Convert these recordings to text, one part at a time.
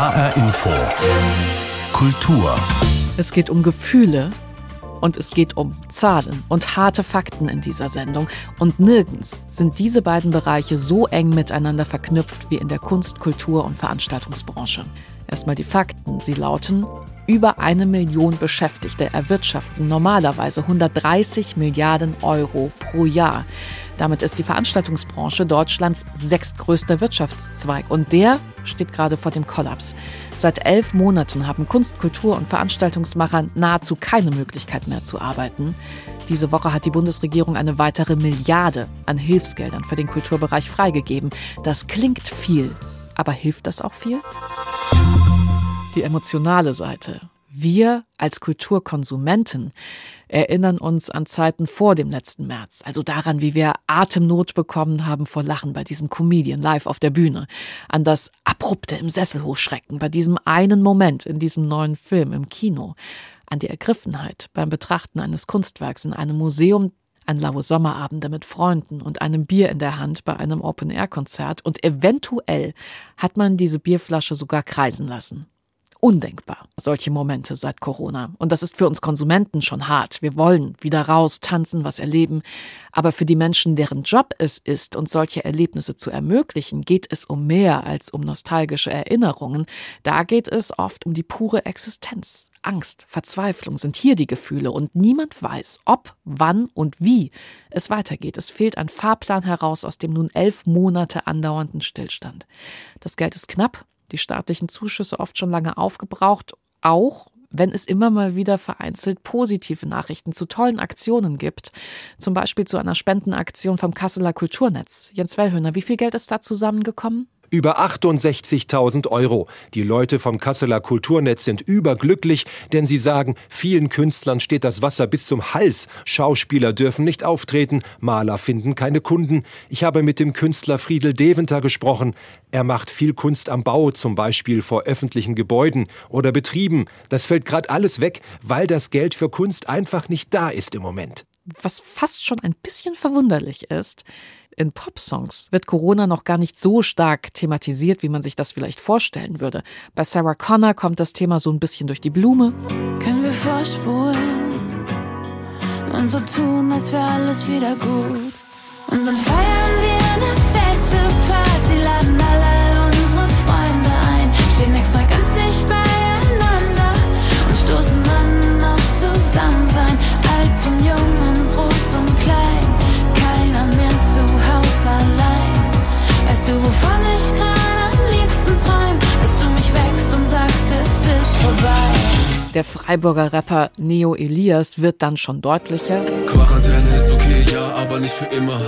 HR Info. Kultur. Es geht um Gefühle und es geht um Zahlen und harte Fakten in dieser Sendung. Und nirgends sind diese beiden Bereiche so eng miteinander verknüpft wie in der Kunst, Kultur und Veranstaltungsbranche. Erstmal die Fakten. Sie lauten, über eine Million Beschäftigte erwirtschaften normalerweise 130 Milliarden Euro pro Jahr. Damit ist die Veranstaltungsbranche Deutschlands sechstgrößter Wirtschaftszweig und der steht gerade vor dem Kollaps. Seit elf Monaten haben Kunst, Kultur und Veranstaltungsmacher nahezu keine Möglichkeit mehr zu arbeiten. Diese Woche hat die Bundesregierung eine weitere Milliarde an Hilfsgeldern für den Kulturbereich freigegeben. Das klingt viel, aber hilft das auch viel? Die emotionale Seite. Wir als Kulturkonsumenten erinnern uns an Zeiten vor dem letzten März, also daran, wie wir Atemnot bekommen haben vor Lachen bei diesem Comedian live auf der Bühne, an das abrupte im Sessel hochschrecken bei diesem einen Moment in diesem neuen Film im Kino, an die Ergriffenheit beim Betrachten eines Kunstwerks in einem Museum, an laue Sommerabende mit Freunden und einem Bier in der Hand bei einem Open-Air-Konzert. Und eventuell hat man diese Bierflasche sogar kreisen lassen undenkbar, solche Momente seit Corona. Und das ist für uns Konsumenten schon hart. Wir wollen wieder raus, tanzen, was erleben. Aber für die Menschen, deren Job es ist, uns solche Erlebnisse zu ermöglichen, geht es um mehr als um nostalgische Erinnerungen. Da geht es oft um die pure Existenz. Angst, Verzweiflung sind hier die Gefühle und niemand weiß, ob, wann und wie es weitergeht. Es fehlt ein Fahrplan heraus aus dem nun elf Monate andauernden Stillstand. Das Geld ist knapp die staatlichen Zuschüsse oft schon lange aufgebraucht, auch wenn es immer mal wieder vereinzelt positive Nachrichten zu tollen Aktionen gibt. Zum Beispiel zu einer Spendenaktion vom Kasseler Kulturnetz. Jens Wellhöhner, wie viel Geld ist da zusammengekommen? Über 68.000 Euro. Die Leute vom Kasseler Kulturnetz sind überglücklich, denn sie sagen, vielen Künstlern steht das Wasser bis zum Hals. Schauspieler dürfen nicht auftreten, Maler finden keine Kunden. Ich habe mit dem Künstler Friedel Deventer gesprochen. Er macht viel Kunst am Bau, zum Beispiel vor öffentlichen Gebäuden oder Betrieben. Das fällt gerade alles weg, weil das Geld für Kunst einfach nicht da ist im Moment. Was fast schon ein bisschen verwunderlich ist, in Popsongs wird Corona noch gar nicht so stark thematisiert, wie man sich das vielleicht vorstellen würde. Bei Sarah Connor kommt das Thema so ein bisschen durch die Blume. Können wir vorspulen und so tun, als wäre alles wieder gut. Und dann feiern wir eine fette Party, du, wovon ich gerade am liebsten träum? Dass du mich wächst und sagst, es ist vorbei. Der Freiburger Rapper Neo Elias wird dann schon deutlicher. Quarantäne ist okay, ja, aber nicht für immer.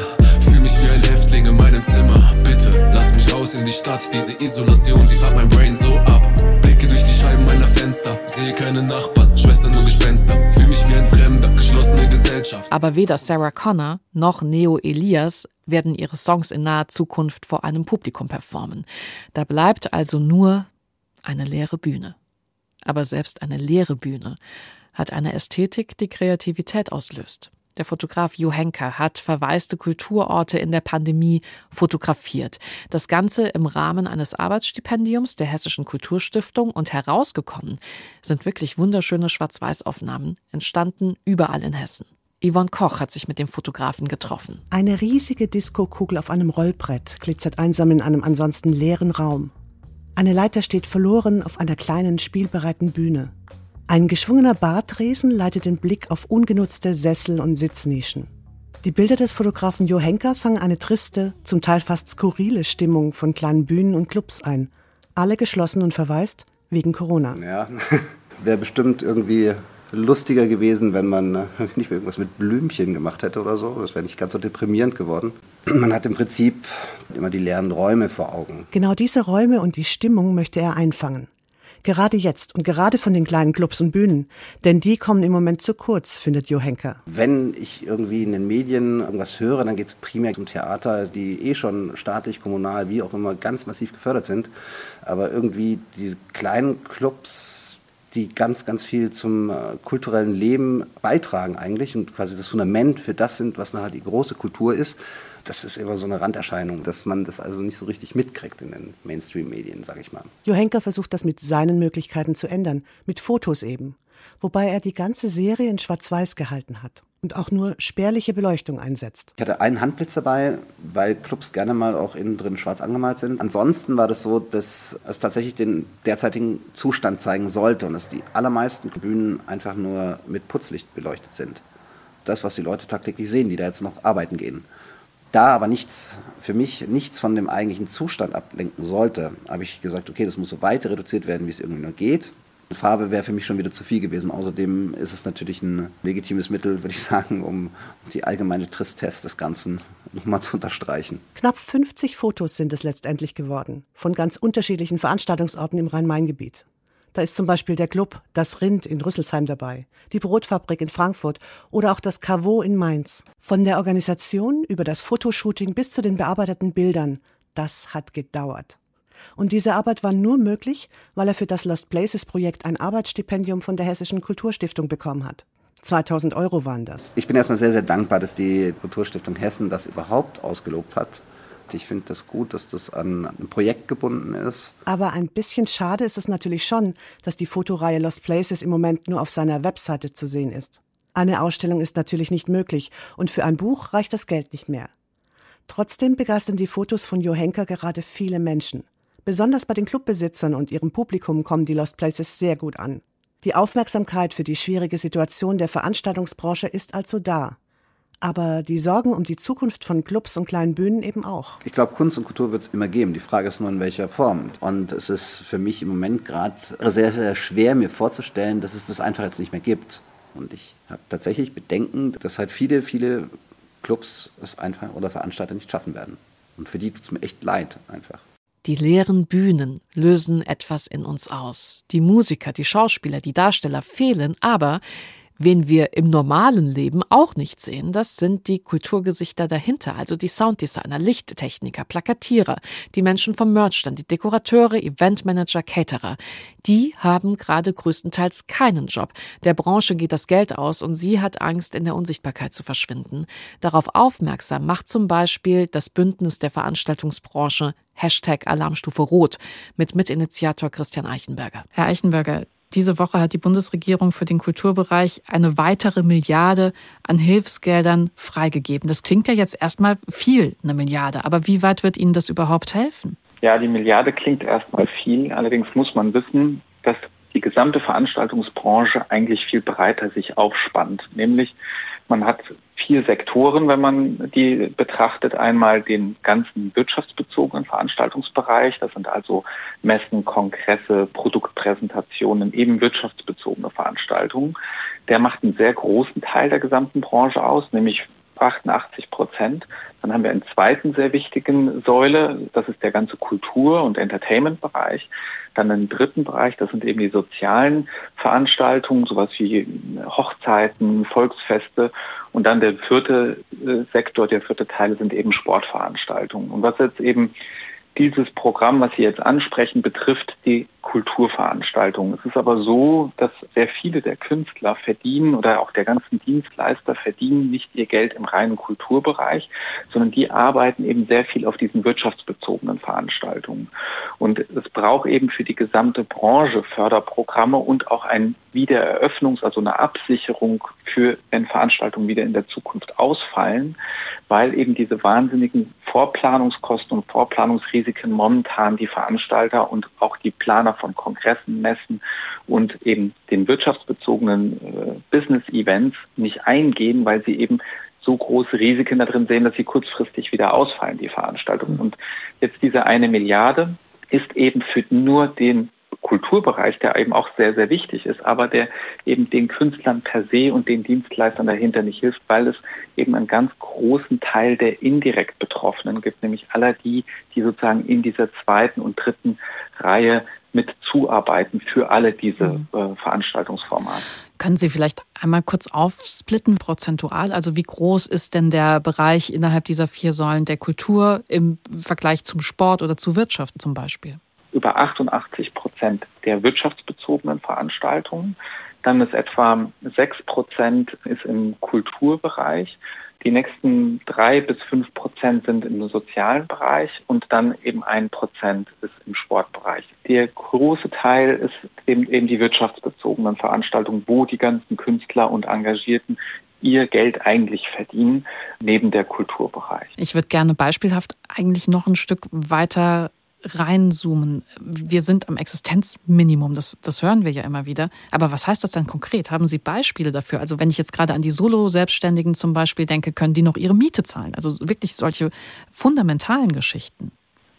Fühl mich wie ein Häftling in meinem Zimmer. Bitte, lass mich raus in die Stadt. Diese Isolation, sie fährt mein Brain so ab. Blicke durch die Scheiben meiner Fenster. Sehe keine Nachbarn, Schwestern nur Gespenster. Fühl mich wie ein Fremder, geschlossene Gesellschaft. Aber weder Sarah Connor noch Neo Elias werden ihre Songs in naher Zukunft vor einem Publikum performen. Da bleibt also nur eine leere Bühne. Aber selbst eine leere Bühne hat eine Ästhetik, die Kreativität auslöst. Der Fotograf Jo Henker hat verwaiste Kulturorte in der Pandemie fotografiert. Das Ganze im Rahmen eines Arbeitsstipendiums der Hessischen Kulturstiftung und herausgekommen sind wirklich wunderschöne Schwarz-Weiß-Aufnahmen, entstanden überall in Hessen. Yvonne Koch hat sich mit dem Fotografen getroffen. Eine riesige Diskokugel auf einem Rollbrett glitzert einsam in einem ansonsten leeren Raum. Eine Leiter steht verloren auf einer kleinen, spielbereiten Bühne. Ein geschwungener Bartresen leitet den Blick auf ungenutzte Sessel und Sitznischen. Die Bilder des Fotografen Jo Henker fangen eine triste, zum Teil fast skurrile Stimmung von kleinen Bühnen und Clubs ein. Alle geschlossen und verwaist wegen Corona. Ja, wäre bestimmt irgendwie lustiger gewesen, wenn man äh, nicht irgendwas mit Blümchen gemacht hätte oder so. Das wäre nicht ganz so deprimierend geworden. Man hat im Prinzip immer die leeren Räume vor Augen. Genau diese Räume und die Stimmung möchte er einfangen. Gerade jetzt und gerade von den kleinen Clubs und Bühnen. Denn die kommen im Moment zu kurz, findet Jo Henker. Wenn ich irgendwie in den Medien irgendwas höre, dann geht es primär um Theater, die eh schon staatlich, kommunal, wie auch immer ganz massiv gefördert sind. Aber irgendwie diese kleinen Clubs die ganz, ganz viel zum äh, kulturellen Leben beitragen eigentlich und quasi das Fundament für das sind, was nachher die große Kultur ist. das ist immer so eine Randerscheinung, dass man das also nicht so richtig mitkriegt in den Mainstream-Medien, sage ich mal. Jo Henker versucht das mit seinen Möglichkeiten zu ändern, mit Fotos eben, wobei er die ganze Serie in Schwarz-Weiß gehalten hat und auch nur spärliche Beleuchtung einsetzt. Ich hatte einen Handblitz dabei, weil Clubs gerne mal auch innen drin schwarz angemalt sind. Ansonsten war das so, dass es tatsächlich den derzeitigen Zustand zeigen sollte und dass die allermeisten Bühnen einfach nur mit Putzlicht beleuchtet sind. Das, was die Leute tagtäglich sehen, die da jetzt noch arbeiten gehen. Da aber nichts, für mich nichts von dem eigentlichen Zustand ablenken sollte, habe ich gesagt, okay, das muss so weit reduziert werden, wie es irgendwie nur geht. Farbe wäre für mich schon wieder zu viel gewesen. Außerdem ist es natürlich ein legitimes Mittel, würde ich sagen, um die allgemeine Tristesse des Ganzen nochmal zu unterstreichen. Knapp 50 Fotos sind es letztendlich geworden, von ganz unterschiedlichen Veranstaltungsorten im Rhein-Main-Gebiet. Da ist zum Beispiel der Club Das Rind in Rüsselsheim dabei, die Brotfabrik in Frankfurt oder auch das Caveau in Mainz. Von der Organisation über das Fotoshooting bis zu den bearbeiteten Bildern, das hat gedauert. Und diese Arbeit war nur möglich, weil er für das Lost Places Projekt ein Arbeitsstipendium von der Hessischen Kulturstiftung bekommen hat. 2000 Euro waren das. Ich bin erstmal sehr, sehr dankbar, dass die Kulturstiftung Hessen das überhaupt ausgelobt hat. Ich finde das gut, dass das an ein Projekt gebunden ist. Aber ein bisschen schade ist es natürlich schon, dass die Fotoreihe Lost Places im Moment nur auf seiner Webseite zu sehen ist. Eine Ausstellung ist natürlich nicht möglich und für ein Buch reicht das Geld nicht mehr. Trotzdem begeistern die Fotos von Jo Henker gerade viele Menschen. Besonders bei den Clubbesitzern und ihrem Publikum kommen die Lost Places sehr gut an. Die Aufmerksamkeit für die schwierige Situation der Veranstaltungsbranche ist also da. Aber die Sorgen um die Zukunft von Clubs und kleinen Bühnen eben auch. Ich glaube, Kunst und Kultur wird es immer geben. Die Frage ist nur, in welcher Form. Und es ist für mich im Moment gerade sehr, sehr schwer, mir vorzustellen, dass es das einfach jetzt nicht mehr gibt. Und ich habe tatsächlich Bedenken, dass halt viele, viele Clubs es einfach oder Veranstalter nicht schaffen werden. Und für die tut es mir echt leid einfach. Die leeren Bühnen lösen etwas in uns aus. Die Musiker, die Schauspieler, die Darsteller fehlen, aber Wen wir im normalen Leben auch nicht sehen, das sind die Kulturgesichter dahinter, also die Sounddesigner, Lichttechniker, Plakatierer, die Menschen vom Merchstand, die Dekorateure, Eventmanager, Caterer. Die haben gerade größtenteils keinen Job. Der Branche geht das Geld aus und sie hat Angst, in der Unsichtbarkeit zu verschwinden. Darauf aufmerksam macht zum Beispiel das Bündnis der Veranstaltungsbranche Hashtag Alarmstufe Rot mit Mitinitiator Christian Eichenberger. Herr Eichenberger, diese Woche hat die Bundesregierung für den Kulturbereich eine weitere Milliarde an Hilfsgeldern freigegeben. Das klingt ja jetzt erstmal viel, eine Milliarde. Aber wie weit wird Ihnen das überhaupt helfen? Ja, die Milliarde klingt erstmal viel. Allerdings muss man wissen, dass die gesamte Veranstaltungsbranche eigentlich viel breiter sich aufspannt. Nämlich man hat vier Sektoren, wenn man die betrachtet. Einmal den ganzen wirtschaftsbezogenen Veranstaltungsbereich. Das sind also Messen, Kongresse, Produktpräsentationen, eben wirtschaftsbezogene Veranstaltungen. Der macht einen sehr großen Teil der gesamten Branche aus, nämlich 88 Prozent. Dann haben wir einen zweiten sehr wichtigen Säule, das ist der ganze Kultur- und Entertainment-Bereich. Dann einen dritten Bereich, das sind eben die sozialen Veranstaltungen, sowas wie Hochzeiten, Volksfeste. Und dann der vierte äh, Sektor, der vierte Teil sind eben Sportveranstaltungen. Und was jetzt eben dieses Programm, was Sie jetzt ansprechen, betrifft die Kulturveranstaltungen. Es ist aber so, dass sehr viele der Künstler verdienen oder auch der ganzen Dienstleister verdienen nicht ihr Geld im reinen Kulturbereich, sondern die arbeiten eben sehr viel auf diesen wirtschaftsbezogenen Veranstaltungen. Und es braucht eben für die gesamte Branche Förderprogramme und auch ein Wiedereröffnungs-, also eine Absicherung für, wenn Veranstaltungen wieder in der Zukunft ausfallen, weil eben diese wahnsinnigen Vorplanungskosten und Vorplanungsrisiken momentan die Veranstalter und auch die Planer von Kongressen, Messen und eben den wirtschaftsbezogenen äh, Business-Events nicht eingehen, weil sie eben so große Risiken da drin sehen, dass sie kurzfristig wieder ausfallen, die Veranstaltungen. Und jetzt diese eine Milliarde ist eben für nur den Kulturbereich, der eben auch sehr, sehr wichtig ist, aber der eben den Künstlern per se und den Dienstleistern dahinter nicht hilft, weil es eben einen ganz großen Teil der indirekt Betroffenen gibt, nämlich aller die, die sozusagen in dieser zweiten und dritten Reihe mit zuarbeiten für alle diese mhm. äh, Veranstaltungsformate. Können Sie vielleicht einmal kurz aufsplitten prozentual? Also wie groß ist denn der Bereich innerhalb dieser vier Säulen der Kultur im Vergleich zum Sport oder zur Wirtschaft zum Beispiel? Über 88 Prozent der wirtschaftsbezogenen Veranstaltungen. Dann ist etwa 6 Prozent ist im Kulturbereich. Die nächsten drei bis fünf Prozent sind im sozialen Bereich und dann eben ein Prozent ist im Sportbereich. Der große Teil ist eben, eben die wirtschaftsbezogenen Veranstaltungen, wo die ganzen Künstler und Engagierten ihr Geld eigentlich verdienen, neben der Kulturbereich. Ich würde gerne beispielhaft eigentlich noch ein Stück weiter reinzoomen. Wir sind am Existenzminimum, das, das hören wir ja immer wieder. Aber was heißt das denn konkret? Haben Sie Beispiele dafür? Also wenn ich jetzt gerade an die Solo-Selbstständigen zum Beispiel denke, können die noch ihre Miete zahlen? Also wirklich solche fundamentalen Geschichten.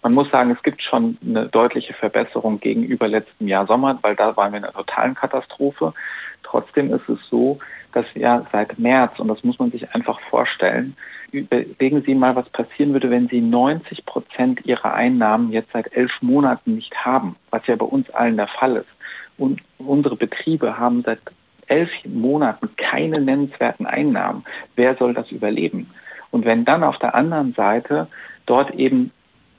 Man muss sagen, es gibt schon eine deutliche Verbesserung gegenüber letztem Jahr Sommer, weil da waren wir in einer totalen Katastrophe. Trotzdem ist es so, dass wir seit März, und das muss man sich einfach vorstellen, überlegen Sie mal, was passieren würde, wenn Sie 90 Prozent Ihrer Einnahmen jetzt seit elf Monaten nicht haben, was ja bei uns allen der Fall ist. Und unsere Betriebe haben seit elf Monaten keine nennenswerten Einnahmen. Wer soll das überleben? Und wenn dann auf der anderen Seite dort eben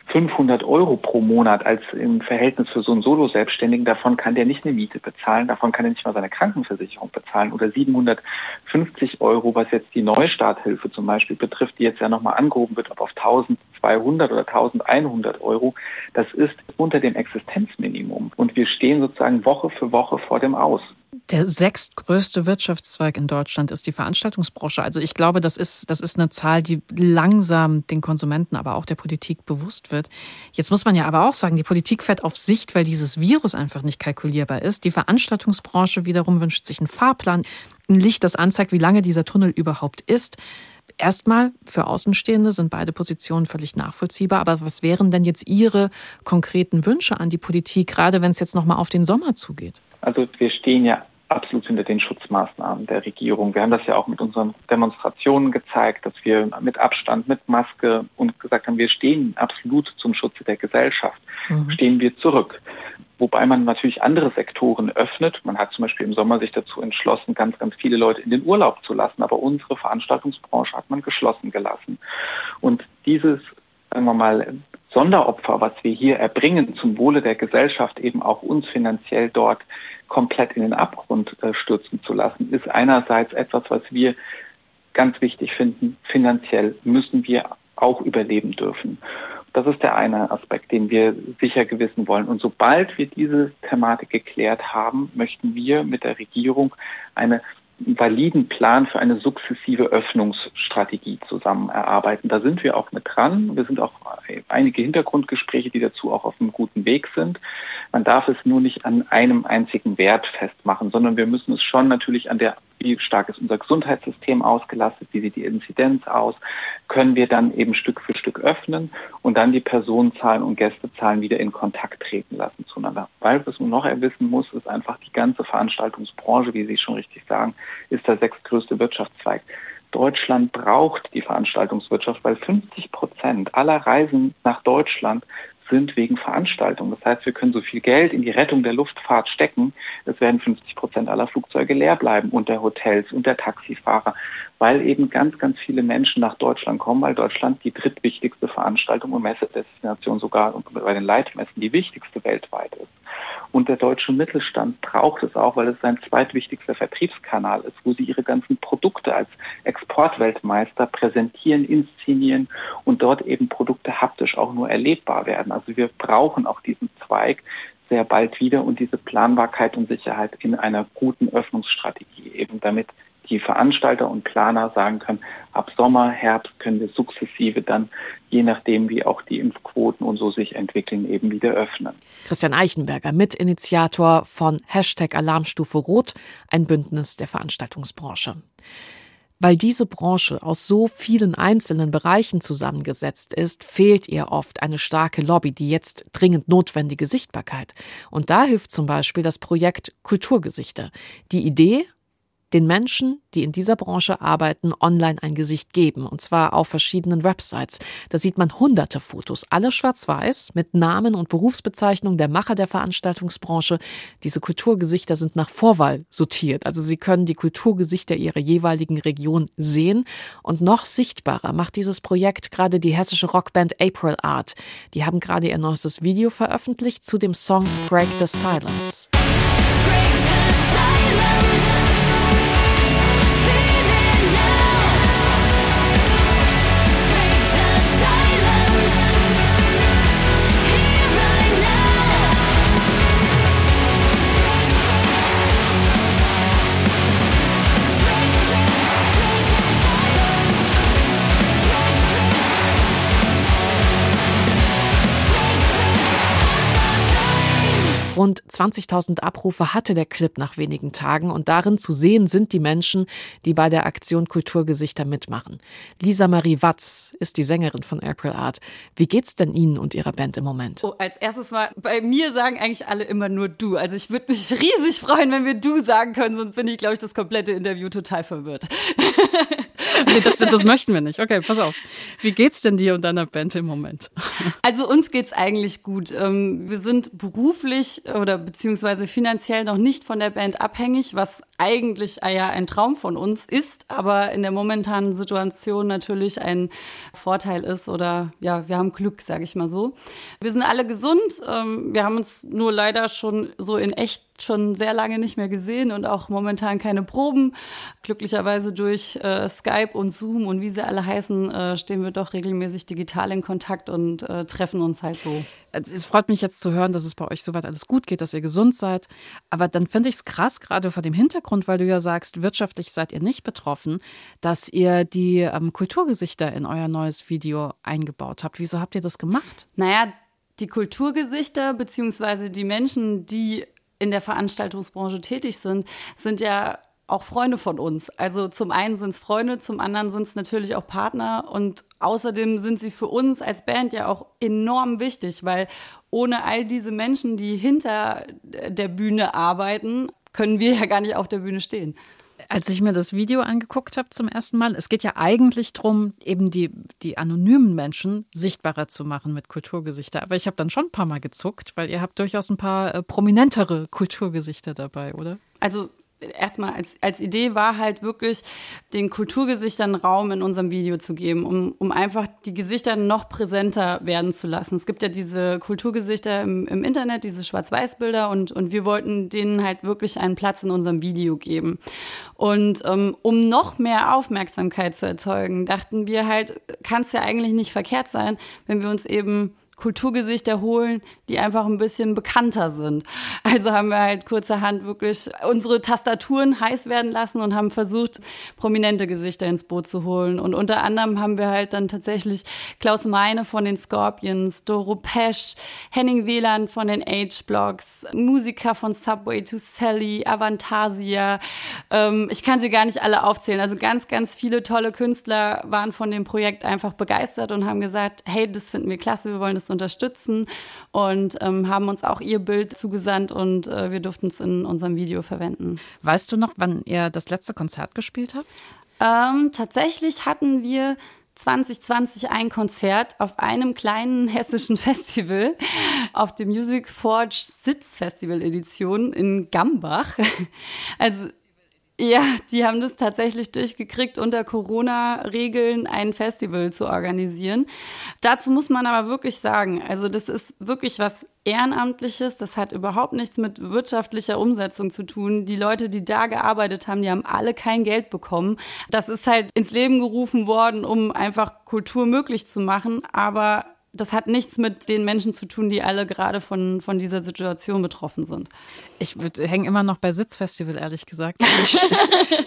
500 Euro pro Monat als im Verhältnis für so einen Solo-Selbstständigen, davon kann der nicht eine Miete bezahlen, davon kann er nicht mal seine Krankenversicherung bezahlen oder 750 Euro, was jetzt die Neustarthilfe zum Beispiel betrifft, die jetzt ja nochmal angehoben wird, ob auf 1200 oder 1100 Euro, das ist unter dem Existenzminimum und wir stehen sozusagen Woche für Woche vor dem Aus. Der sechstgrößte Wirtschaftszweig in Deutschland ist die Veranstaltungsbranche. Also ich glaube, das ist, das ist eine Zahl, die langsam den Konsumenten, aber auch der Politik bewusst wird. Jetzt muss man ja aber auch sagen, die Politik fährt auf Sicht, weil dieses Virus einfach nicht kalkulierbar ist. Die Veranstaltungsbranche wiederum wünscht sich einen Fahrplan, ein Licht, das anzeigt, wie lange dieser Tunnel überhaupt ist. Erstmal, für Außenstehende sind beide Positionen völlig nachvollziehbar. Aber was wären denn jetzt Ihre konkreten Wünsche an die Politik, gerade wenn es jetzt nochmal auf den Sommer zugeht? Also wir stehen ja absolut hinter den Schutzmaßnahmen der Regierung. Wir haben das ja auch mit unseren Demonstrationen gezeigt, dass wir mit Abstand, mit Maske und gesagt haben, wir stehen absolut zum Schutze der Gesellschaft. Mhm. Stehen wir zurück. Wobei man natürlich andere Sektoren öffnet. Man hat zum Beispiel im Sommer sich dazu entschlossen, ganz, ganz viele Leute in den Urlaub zu lassen. Aber unsere Veranstaltungsbranche hat man geschlossen gelassen. Und dieses, sagen wir mal, Sonderopfer, was wir hier erbringen, zum Wohle der Gesellschaft eben auch uns finanziell dort komplett in den Abgrund äh, stürzen zu lassen, ist einerseits etwas, was wir ganz wichtig finden. Finanziell müssen wir auch überleben dürfen. Das ist der eine Aspekt, den wir sicher gewissen wollen. Und sobald wir diese Thematik geklärt haben, möchten wir mit der Regierung eine validen Plan für eine sukzessive Öffnungsstrategie zusammen erarbeiten. Da sind wir auch mit dran. Wir sind auch einige Hintergrundgespräche, die dazu auch auf einem guten Weg sind. Man darf es nur nicht an einem einzigen Wert festmachen, sondern wir müssen es schon natürlich an der wie stark ist unser Gesundheitssystem ausgelastet, wie sieht die Inzidenz aus, können wir dann eben Stück für Stück öffnen und dann die Personenzahlen und Gästezahlen wieder in Kontakt treten lassen zueinander. Weil was man noch erwissen muss, ist einfach die ganze Veranstaltungsbranche, wie Sie schon richtig sagen, ist der sechstgrößte Wirtschaftszweig. Deutschland braucht die Veranstaltungswirtschaft, weil 50 Prozent aller Reisen nach Deutschland sind wegen Veranstaltungen. Das heißt, wir können so viel Geld in die Rettung der Luftfahrt stecken, es werden 50 Prozent aller Flugzeuge leer bleiben und der Hotels und der Taxifahrer, weil eben ganz, ganz viele Menschen nach Deutschland kommen, weil Deutschland die drittwichtigste Veranstaltung und Messedestination sogar bei den Leitmessen die wichtigste weltweit ist. Und der deutsche Mittelstand braucht es auch, weil es sein zweitwichtigster Vertriebskanal ist, wo sie ihre ganzen Produkte als Exportweltmeister präsentieren, inszenieren und dort eben Produkte haptisch auch nur erlebbar werden. Also wir brauchen auch diesen Zweig sehr bald wieder und diese Planbarkeit und Sicherheit in einer guten Öffnungsstrategie, eben damit die Veranstalter und Planer sagen können, ab Sommer, Herbst können wir sukzessive dann, je nachdem wie auch die Impfquoten und so sich entwickeln, eben wieder öffnen. Christian Eichenberger, Mitinitiator von Hashtag Alarmstufe Rot, ein Bündnis der Veranstaltungsbranche. Weil diese Branche aus so vielen einzelnen Bereichen zusammengesetzt ist, fehlt ihr oft eine starke Lobby, die jetzt dringend notwendige Sichtbarkeit. Und da hilft zum Beispiel das Projekt Kulturgesichter. Die Idee, den Menschen, die in dieser Branche arbeiten, online ein Gesicht geben, und zwar auf verschiedenen Websites. Da sieht man hunderte Fotos, alle schwarz-weiß, mit Namen und Berufsbezeichnung der Macher der Veranstaltungsbranche. Diese Kulturgesichter sind nach Vorwahl sortiert, also Sie können die Kulturgesichter Ihrer jeweiligen Region sehen. Und noch sichtbarer macht dieses Projekt gerade die hessische Rockband April Art. Die haben gerade ihr neuestes Video veröffentlicht zu dem Song Break the Silence. Rund 20.000 Abrufe hatte der Clip nach wenigen Tagen und darin zu sehen sind die Menschen, die bei der Aktion Kulturgesichter mitmachen. Lisa Marie Watz ist die Sängerin von April Art. Wie geht's denn Ihnen und Ihrer Band im Moment? Oh, als erstes mal, bei mir sagen eigentlich alle immer nur du. Also ich würde mich riesig freuen, wenn wir du sagen können, sonst bin ich, glaube ich, das komplette Interview total verwirrt. nee, das, das möchten wir nicht. Okay, pass auf. Wie geht's denn dir und deiner Band im Moment? Also uns geht's eigentlich gut. Ähm, wir sind beruflich oder beziehungsweise finanziell noch nicht von der Band abhängig, was eigentlich äh, ja ein Traum von uns ist, aber in der momentanen Situation natürlich ein Vorteil ist oder ja, wir haben Glück, sage ich mal so. Wir sind alle gesund. Ähm, wir haben uns nur leider schon so in echt schon sehr lange nicht mehr gesehen und auch momentan keine Proben. Glücklicherweise durch äh, und Zoom und wie sie alle heißen, äh, stehen wir doch regelmäßig digital in Kontakt und äh, treffen uns halt so. Es freut mich jetzt zu hören, dass es bei euch soweit alles gut geht, dass ihr gesund seid. Aber dann finde ich es krass, gerade vor dem Hintergrund, weil du ja sagst, wirtschaftlich seid ihr nicht betroffen, dass ihr die ähm, Kulturgesichter in euer neues Video eingebaut habt. Wieso habt ihr das gemacht? Naja, die Kulturgesichter beziehungsweise die Menschen, die in der Veranstaltungsbranche tätig sind, sind ja auch Freunde von uns. Also zum einen sind es Freunde, zum anderen sind es natürlich auch Partner und außerdem sind sie für uns als Band ja auch enorm wichtig, weil ohne all diese Menschen, die hinter der Bühne arbeiten, können wir ja gar nicht auf der Bühne stehen. Als ich mir das Video angeguckt habe zum ersten Mal, es geht ja eigentlich darum, eben die, die anonymen Menschen sichtbarer zu machen mit Kulturgesichter. Aber ich habe dann schon ein paar Mal gezuckt, weil ihr habt durchaus ein paar äh, prominentere Kulturgesichter dabei, oder? Also erstmal als, als Idee war halt wirklich, den Kulturgesichtern Raum in unserem Video zu geben, um, um einfach die Gesichter noch präsenter werden zu lassen. Es gibt ja diese Kulturgesichter im, im Internet, diese Schwarz-Weiß-Bilder und, und wir wollten denen halt wirklich einen Platz in unserem Video geben. Und ähm, um noch mehr Aufmerksamkeit zu erzeugen, dachten wir halt, kann es ja eigentlich nicht verkehrt sein, wenn wir uns eben Kulturgesichter holen, die einfach ein bisschen bekannter sind. Also haben wir halt kurzerhand wirklich unsere Tastaturen heiß werden lassen und haben versucht, prominente Gesichter ins Boot zu holen. Und unter anderem haben wir halt dann tatsächlich Klaus Meine von den Scorpions, Doro Pesch, Henning Wieland von den H-Blocks, Musiker von Subway to Sally, Avantasia. Ähm, ich kann sie gar nicht alle aufzählen. Also ganz, ganz viele tolle Künstler waren von dem Projekt einfach begeistert und haben gesagt, hey, das finden wir klasse, wir wollen das unterstützen und ähm, haben uns auch ihr Bild zugesandt und äh, wir durften es in unserem Video verwenden. Weißt du noch, wann ihr das letzte Konzert gespielt habt? Ähm, tatsächlich hatten wir 2020 ein Konzert auf einem kleinen hessischen Festival, auf dem Music Forge Sitz Festival Edition in Gambach. Also ja, die haben das tatsächlich durchgekriegt, unter Corona-Regeln ein Festival zu organisieren. Dazu muss man aber wirklich sagen, also das ist wirklich was Ehrenamtliches, das hat überhaupt nichts mit wirtschaftlicher Umsetzung zu tun. Die Leute, die da gearbeitet haben, die haben alle kein Geld bekommen. Das ist halt ins Leben gerufen worden, um einfach Kultur möglich zu machen, aber das hat nichts mit den Menschen zu tun, die alle gerade von, von dieser Situation betroffen sind. Ich hänge immer noch bei Sitzfestival, ehrlich gesagt. Ich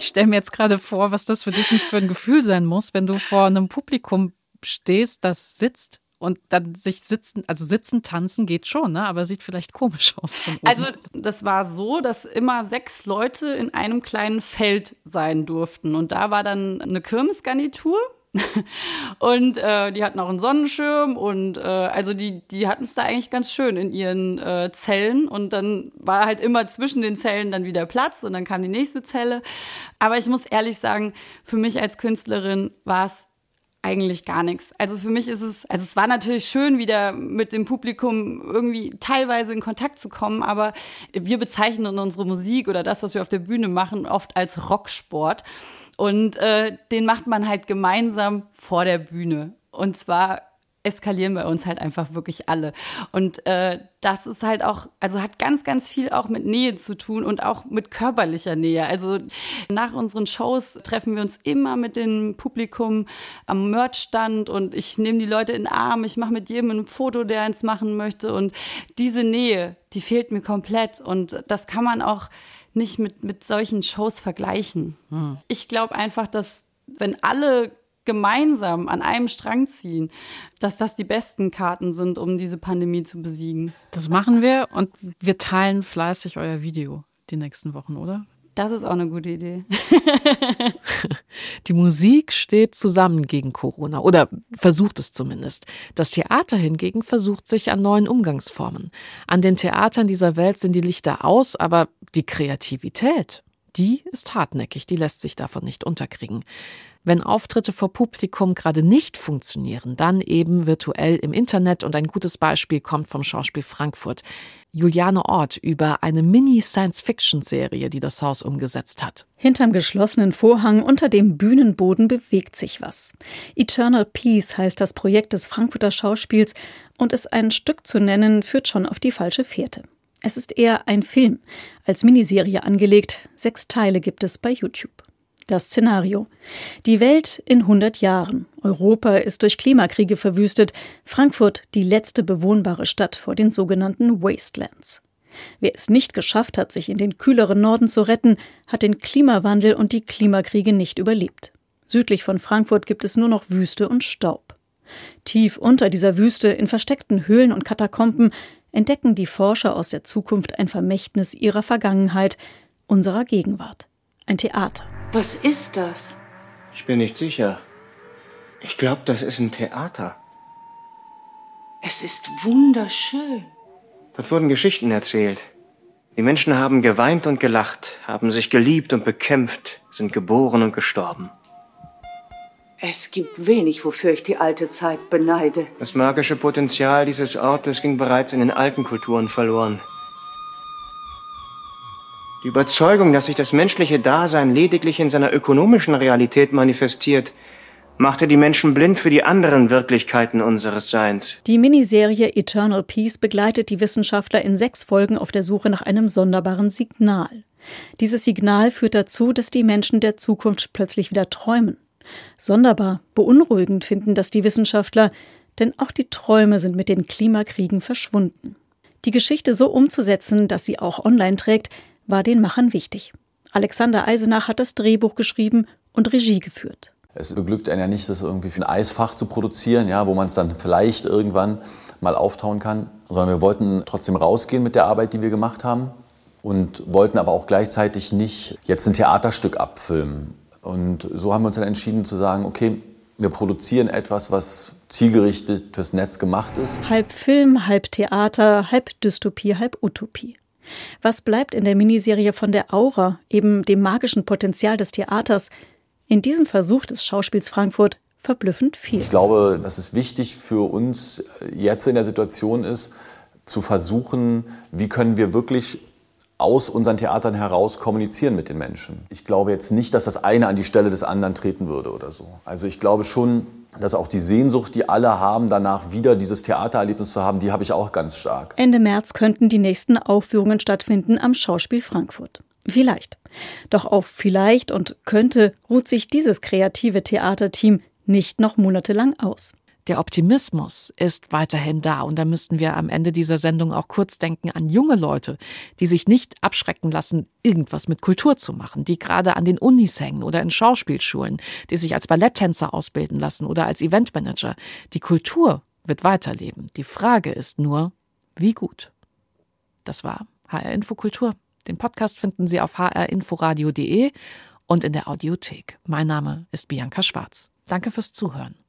stelle mir jetzt gerade vor, was das für dich für ein Gefühl sein muss, wenn du vor einem Publikum stehst, das sitzt und dann sich sitzen, also sitzen, tanzen geht schon, ne? aber sieht vielleicht komisch aus von oben. Also das war so, dass immer sechs Leute in einem kleinen Feld sein durften. Und da war dann eine Kirmesgarnitur und äh, die hatten auch einen Sonnenschirm und äh, also die, die hatten es da eigentlich ganz schön in ihren äh, Zellen und dann war halt immer zwischen den Zellen dann wieder Platz und dann kam die nächste Zelle. Aber ich muss ehrlich sagen, für mich als Künstlerin war es eigentlich gar nichts. Also für mich ist es, also es war natürlich schön, wieder mit dem Publikum irgendwie teilweise in Kontakt zu kommen, aber wir bezeichnen unsere Musik oder das, was wir auf der Bühne machen, oft als Rocksport. Und äh, den macht man halt gemeinsam vor der Bühne. Und zwar eskalieren bei uns halt einfach wirklich alle. Und äh, das ist halt auch, also hat ganz, ganz viel auch mit Nähe zu tun und auch mit körperlicher Nähe. Also nach unseren Shows treffen wir uns immer mit dem Publikum am Merchstand und ich nehme die Leute in den Arm, ich mache mit jedem ein Foto, der eins machen möchte. Und diese Nähe, die fehlt mir komplett. Und das kann man auch nicht mit, mit solchen Shows vergleichen. Hm. Ich glaube einfach, dass wenn alle gemeinsam an einem Strang ziehen, dass das die besten Karten sind, um diese Pandemie zu besiegen. Das machen wir und wir teilen fleißig euer Video die nächsten Wochen, oder? Das ist auch eine gute Idee. Die Musik steht zusammen gegen Corona oder versucht es zumindest. Das Theater hingegen versucht sich an neuen Umgangsformen. An den Theatern dieser Welt sind die Lichter aus, aber die Kreativität, die ist hartnäckig, die lässt sich davon nicht unterkriegen. Wenn Auftritte vor Publikum gerade nicht funktionieren, dann eben virtuell im Internet und ein gutes Beispiel kommt vom Schauspiel Frankfurt. Juliane Ort über eine Mini-Science-Fiction-Serie, die das Haus umgesetzt hat. Hinterm geschlossenen Vorhang unter dem Bühnenboden bewegt sich was. Eternal Peace heißt das Projekt des Frankfurter Schauspiels und es ein Stück zu nennen, führt schon auf die falsche Fährte. Es ist eher ein Film, als Miniserie angelegt. Sechs Teile gibt es bei YouTube. Das Szenario. Die Welt in 100 Jahren. Europa ist durch Klimakriege verwüstet. Frankfurt die letzte bewohnbare Stadt vor den sogenannten Wastelands. Wer es nicht geschafft hat, sich in den kühleren Norden zu retten, hat den Klimawandel und die Klimakriege nicht überlebt. Südlich von Frankfurt gibt es nur noch Wüste und Staub. Tief unter dieser Wüste, in versteckten Höhlen und Katakomben, entdecken die Forscher aus der Zukunft ein Vermächtnis ihrer Vergangenheit, unserer Gegenwart. Ein Theater. Was ist das? Ich bin nicht sicher. Ich glaube, das ist ein Theater. Es ist wunderschön. Dort wurden Geschichten erzählt. Die Menschen haben geweint und gelacht, haben sich geliebt und bekämpft, sind geboren und gestorben. Es gibt wenig, wofür ich die alte Zeit beneide. Das magische Potenzial dieses Ortes ging bereits in den alten Kulturen verloren. Die Überzeugung, dass sich das menschliche Dasein lediglich in seiner ökonomischen Realität manifestiert, machte die Menschen blind für die anderen Wirklichkeiten unseres Seins. Die Miniserie Eternal Peace begleitet die Wissenschaftler in sechs Folgen auf der Suche nach einem sonderbaren Signal. Dieses Signal führt dazu, dass die Menschen der Zukunft plötzlich wieder träumen. Sonderbar, beunruhigend finden das die Wissenschaftler, denn auch die Träume sind mit den Klimakriegen verschwunden. Die Geschichte so umzusetzen, dass sie auch online trägt, war den Machern wichtig. Alexander Eisenach hat das Drehbuch geschrieben und Regie geführt. Es beglückt einen ja nicht, das irgendwie für ein Eisfach zu produzieren, ja, wo man es dann vielleicht irgendwann mal auftauen kann, sondern wir wollten trotzdem rausgehen mit der Arbeit, die wir gemacht haben und wollten aber auch gleichzeitig nicht jetzt ein Theaterstück abfilmen. Und so haben wir uns dann entschieden zu sagen, okay, wir produzieren etwas, was zielgerichtet fürs Netz gemacht ist. Halb Film, halb Theater, halb Dystopie, halb Utopie. Was bleibt in der Miniserie von der Aura, eben dem magischen Potenzial des Theaters? In diesem Versuch des Schauspiels Frankfurt verblüffend viel. Ich glaube, dass es wichtig für uns jetzt in der Situation ist, zu versuchen, wie können wir wirklich aus unseren Theatern heraus kommunizieren mit den Menschen. Ich glaube jetzt nicht, dass das eine an die Stelle des anderen treten würde oder so. Also ich glaube schon, dass auch die Sehnsucht, die alle haben, danach wieder dieses Theatererlebnis zu haben, die habe ich auch ganz stark. Ende März könnten die nächsten Aufführungen stattfinden am Schauspiel Frankfurt. Vielleicht. Doch auf vielleicht und könnte ruht sich dieses kreative Theaterteam nicht noch monatelang aus. Der Optimismus ist weiterhin da und da müssten wir am Ende dieser Sendung auch kurz denken an junge Leute, die sich nicht abschrecken lassen, irgendwas mit Kultur zu machen, die gerade an den Unis hängen oder in Schauspielschulen, die sich als Balletttänzer ausbilden lassen oder als Eventmanager. Die Kultur wird weiterleben. Die Frage ist nur, wie gut. Das war HR Infokultur. Den Podcast finden Sie auf hrinforadio.de und in der Audiothek. Mein Name ist Bianca Schwarz. Danke fürs Zuhören.